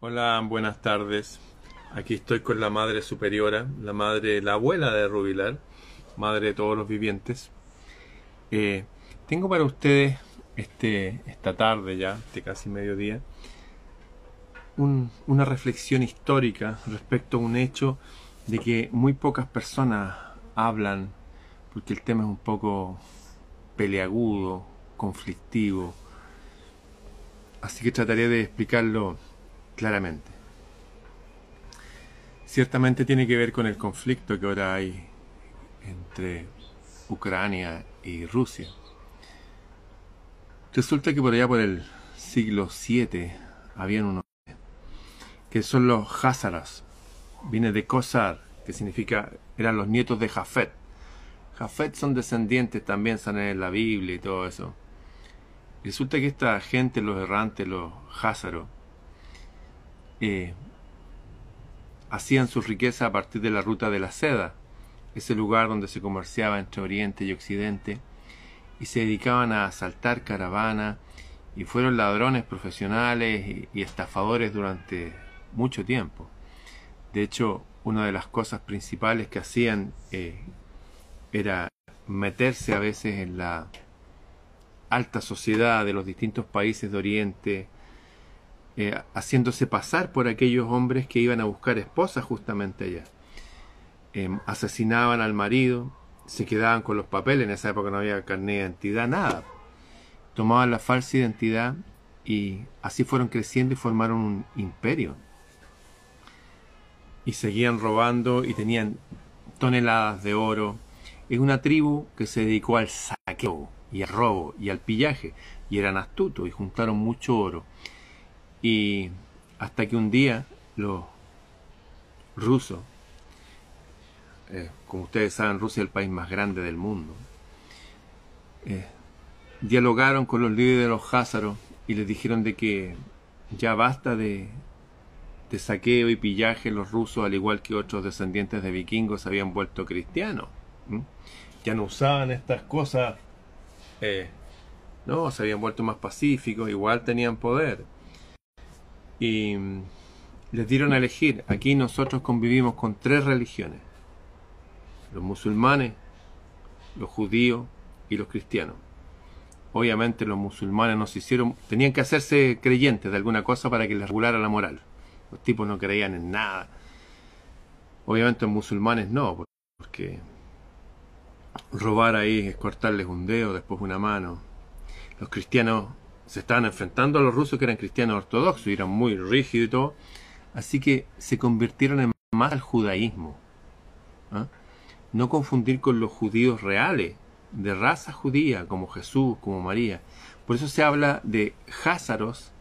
Hola, buenas tardes. Aquí estoy con la madre superiora, la madre, la abuela de Rubilar, madre de todos los vivientes. Eh, tengo para ustedes este, esta tarde ya, de casi mediodía, una reflexión histórica respecto a un hecho de que muy pocas personas hablan, porque el tema es un poco peleagudo, conflictivo. Así que trataré de explicarlo claramente. Ciertamente tiene que ver con el conflicto que ahora hay entre Ucrania y Rusia. Resulta que por allá por el siglo VII habían unos que son los Házaras. Viene de Kosar, que significa, eran los nietos de Jafet. Jafet son descendientes también, salen en la Biblia y todo eso. Resulta que esta gente, los errantes, los Házaros, eh, hacían su riqueza a partir de la ruta de la seda, ese lugar donde se comerciaba entre Oriente y Occidente, y se dedicaban a asaltar caravanas, y fueron ladrones profesionales y, estafadores durante mucho tiempo. De hecho, una de las cosas principales que hacían eh, era meterse a veces en la alta sociedad de los distintos países de Oriente, eh, haciéndose pasar por aquellos hombres que iban a buscar esposas justamente allá. Em, asesinaban al marido, se quedaban con los papeles, en esa época no había carnet de identidad, nada. Tomaban la falsa identidad y así fueron creciendo y formaron un imperio. Y seguían robando y tenían toneladas de oro. Es una tribu que se dedicó al saqueo y al robo y al pillaje y eran astutos y juntaron mucho oro. Y hasta que un día los rusos, eh, como ustedes saben, Rusia es el país más grande del mundo, eh, dialogaron con los líderes de los házaros y les dijeron de que ya basta de, saqueo y pillaje, los rusos, al igual que otros descendientes de vikingos, se habían vuelto cristianos. Ya no usaban estas cosas, eh, no, se habían vuelto más pacíficos, igual tenían poder y les dieron a elegir. Aquí nosotros convivimos con tres religiones. Los musulmanes, los judíos y los cristianos. Obviamente los musulmanes nos hicieron, tenían que hacerse creyentes de alguna cosa para que les regulara la moral. Los tipos no creían en nada. Obviamente los musulmanes no, porque robar ahí es cortarles un dedo, después una mano. Los cristianos se estaban enfrentando a los rusos que eran cristianos ortodoxos y eran muy rígidos y todo. Así que se convirtieron en más al judaísmo. ¿ah? No confundir con los judíos reales, de raza judía, como Jesús, como María. Por eso se habla de házaros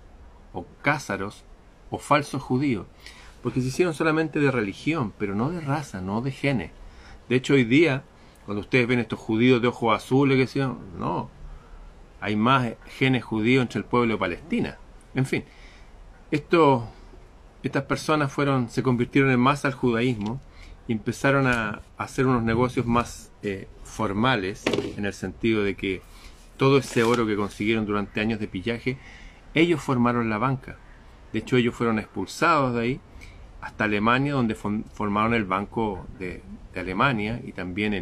o cázaros o falsos judíos. Porque se hicieron solamente de religión, pero no de raza, no de genes. De hecho, hoy día, cuando ustedes ven estos judíos de ojos azules, que no, hay más genes judíos entre el pueblo de Palestina. En fin, estas personas fueron, se convirtieron en masa al judaísmo y empezaron a, hacer unos negocios más eh, formales, en el sentido de que todo ese oro que consiguieron durante años de pillaje, ellos formaron la banca. De hecho, ellos fueron expulsados de ahí hasta Alemania, donde formaron el Banco de, Alemania y también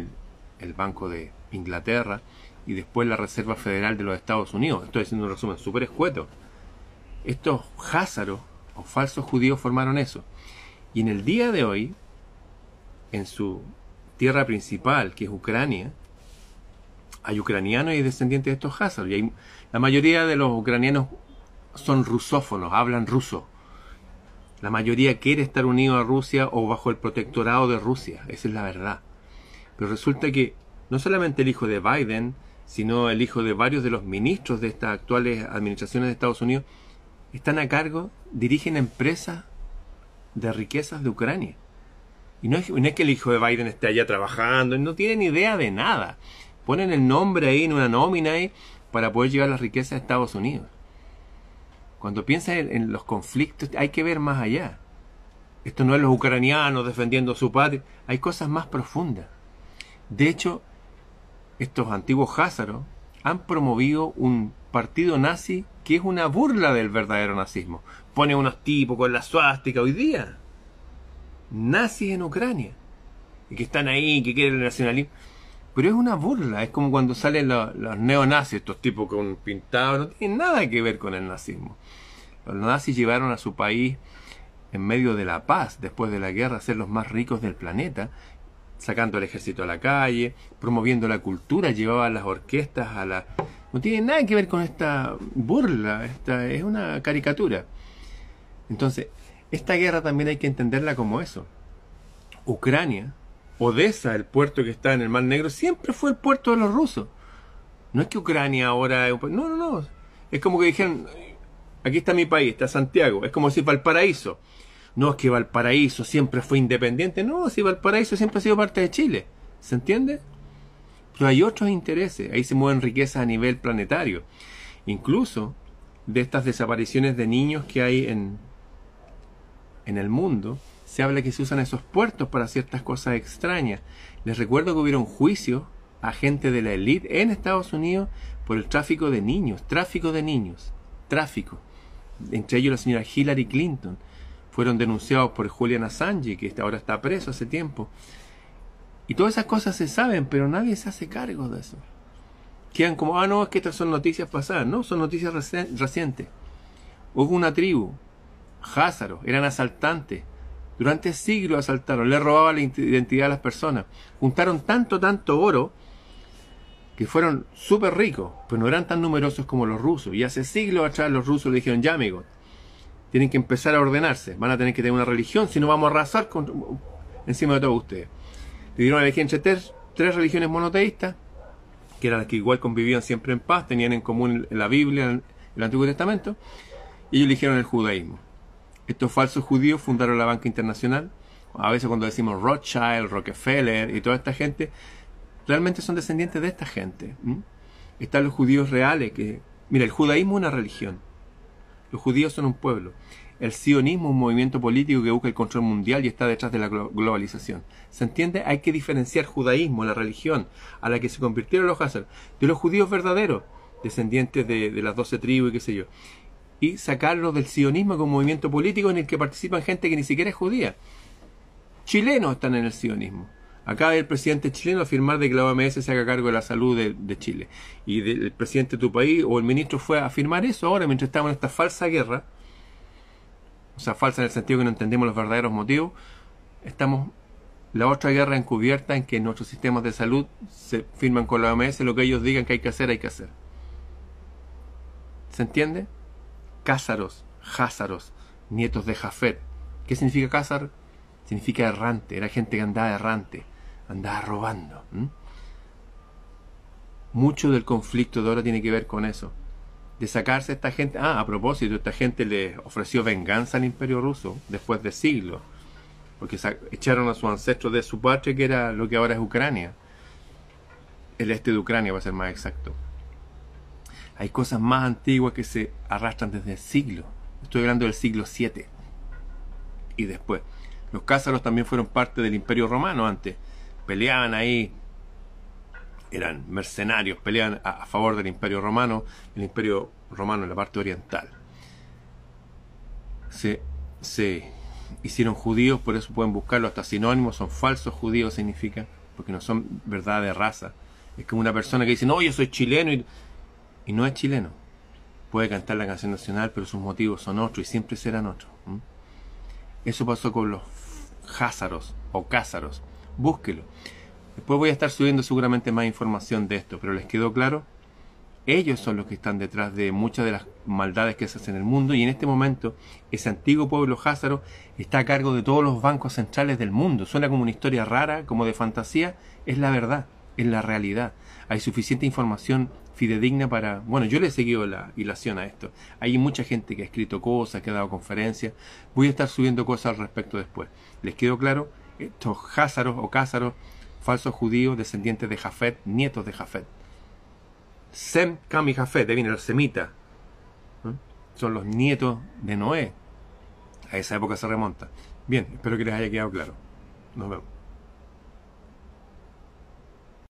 el Banco de Inglaterra y después la Reserva Federal de los Estados Unidos. Estoy haciendo un resumen súper escueto. Estos házaros o falsos judíos formaron eso. Y en el día de hoy, en su tierra principal, que es Ucrania, hay ucranianos y descendientes de estos házaros. Y la mayoría de los ucranianos son rusófonos, hablan ruso. La mayoría quiere estar unido a Rusia o bajo el protectorado de Rusia. Esa es la verdad. Pero resulta que no solamente el hijo de Biden, sino el hijo de varios de los ministros de estas actuales administraciones de Estados Unidos, están a cargo, dirigen empresas de riquezas de Ucrania. Y no es, que el hijo de Biden esté allá trabajando, no tienen idea de nada. Ponen el nombre ahí en una nómina ahí para poder llevar las riquezas a Estados Unidos. Cuando piensas en, los conflictos hay que ver más allá. Esto no es los ucranianos defendiendo su patria, hay cosas más profundas. De hecho, estos antiguos házaros han promovido un partido nazi que es una burla del verdadero nazismo. Pone unos tipos con la suástica hoy día. Nazis en Ucrania. Y que están ahí, que quieren el nacionalismo. Pero es una burla, es como cuando salen los, neonazis, estos tipos con pintados, no tienen nada que ver con el nazismo. Los nazis llevaron a su país en medio de la paz, después de la guerra, a ser los más ricos del planeta, sacando el ejército a la calle, promoviendo la cultura, llevaban las orquestas a la... No tiene nada que ver con esta burla, esta es una caricatura. Entonces, esta guerra también hay que entenderla como eso. Ucrania Odessa, el puerto que está en el Mar Negro, siempre fue el puerto de los rusos. No es que Ucrania ahora... No, no, no. Es como que dijeron, aquí está mi país, está Santiago. Es como si Valparaíso. No es que Valparaíso siempre fue independiente. No, si Valparaíso siempre ha sido parte de Chile. ¿Se entiende? Pero hay otros intereses. Ahí se mueven riquezas a nivel planetario. Incluso de estas desapariciones de niños que hay en, en el mundo, se habla que se usan esos puertos para ciertas cosas extrañas. Les recuerdo que hubieron juicios a gente de la élite en Estados Unidos por el tráfico de niños, tráfico de niños, tráfico. Entre ellos la señora Hillary Clinton. Fueron denunciados por Julian Assange, que ahora está preso hace tiempo. Y todas esas cosas se saben, pero nadie se hace cargo de eso. Quedan como, ah, no, es que estas son noticias pasadas. No, son noticias recientes. Hubo una tribu, Házaro, eran asaltantes, durante siglos asaltaron, le robaban la identidad a las personas. Juntaron tanto, tanto oro que fueron súper ricos, pero no eran tan numerosos como los rusos. Y hace siglos atrás los rusos le dijeron, ya amigos, tienen que empezar a ordenarse, van a tener que tener una religión, si no vamos a arrasar con, encima de todos ustedes. Le dieron a elegir entre tres, religiones monoteístas, que eran las que igual convivían siempre en paz, tenían en común la Biblia, el Antiguo Testamento, y ellos eligieron el judaísmo. Estos falsos judíos fundaron la banca internacional. A veces cuando decimos Rothschild, Rockefeller y toda esta gente, realmente son descendientes de esta gente. Están los judíos reales que... Mira, el judaísmo es una religión. Los judíos son un pueblo. El sionismo es un movimiento político que busca el control mundial y está detrás de la globalización. ¿Se entiende? Hay que diferenciar judaísmo, la religión, a la que se convirtieron los Hazar, de los judíos verdaderos, descendientes de, de las doce tribus y qué sé yo y sacarlo del sionismo como movimiento político en el que participan gente que ni siquiera es judía. Chilenos están en el sionismo. Acaba el presidente chileno afirmar de que la OMS se haga cargo de la salud de, Chile. Y el presidente de tu país o el ministro fue a afirmar eso ahora mientras estamos en esta falsa guerra. O sea, falsa en el sentido que no entendemos los verdaderos motivos. Estamos la otra guerra encubierta en que nuestros sistemas de salud se firman con la OMS, lo que ellos digan que hay que hacer, hay que hacer. ¿Se entiende? Cázaros, Házaros, nietos de Jafet. ¿Qué significa Cázar? Significa errante, era gente que andaba errante, andaba robando. Mucho del conflicto de ahora tiene que ver con eso. De sacarse a esta gente. Ah, a propósito, esta gente le ofreció venganza al imperio ruso después de siglos. Porque echaron a sus ancestros de su patria, que era lo que ahora es Ucrania. El este de Ucrania, va a ser más exacto. Hay cosas más antiguas que se arrastran desde el siglo. Estoy hablando del siglo VII. Y después. Los cázaros también fueron parte del Imperio Romano antes. Peleaban ahí. Eran mercenarios, peleaban a, favor del Imperio Romano, el Imperio Romano en la parte oriental. Se, se hicieron judíos, por eso pueden buscarlo hasta sinónimos, son falsos judíos significa, porque no son verdad de raza. Es como una persona que dice, no, yo soy chileno y y no es chileno. Puede cantar la canción nacional, pero sus motivos son otros y siempre serán otros. Eso pasó con los házaros o cázaros. Búsquelo. Después voy a estar subiendo seguramente más información de esto, pero les quedó claro. Ellos son los que están detrás de muchas de las maldades que se hacen en el mundo y en este momento ese antiguo pueblo házaro está a cargo de todos los bancos centrales del mundo. Suena como una historia rara, como de fantasía, es la verdad, es la realidad. Hay suficiente información fidedigna para... Bueno, yo le he seguido la hilación a esto. Hay mucha gente que ha escrito cosas, que ha dado conferencias. Voy a estar subiendo cosas al respecto después. ¿Les quedó claro? Estos házaros o cázaros, falsos judíos, descendientes de Jafet, nietos de Jafet. Sem, Cam Jafet, de viene el semita. Son los nietos de Noé. A esa época se remonta. Bien, espero que les haya quedado claro. Nos vemos.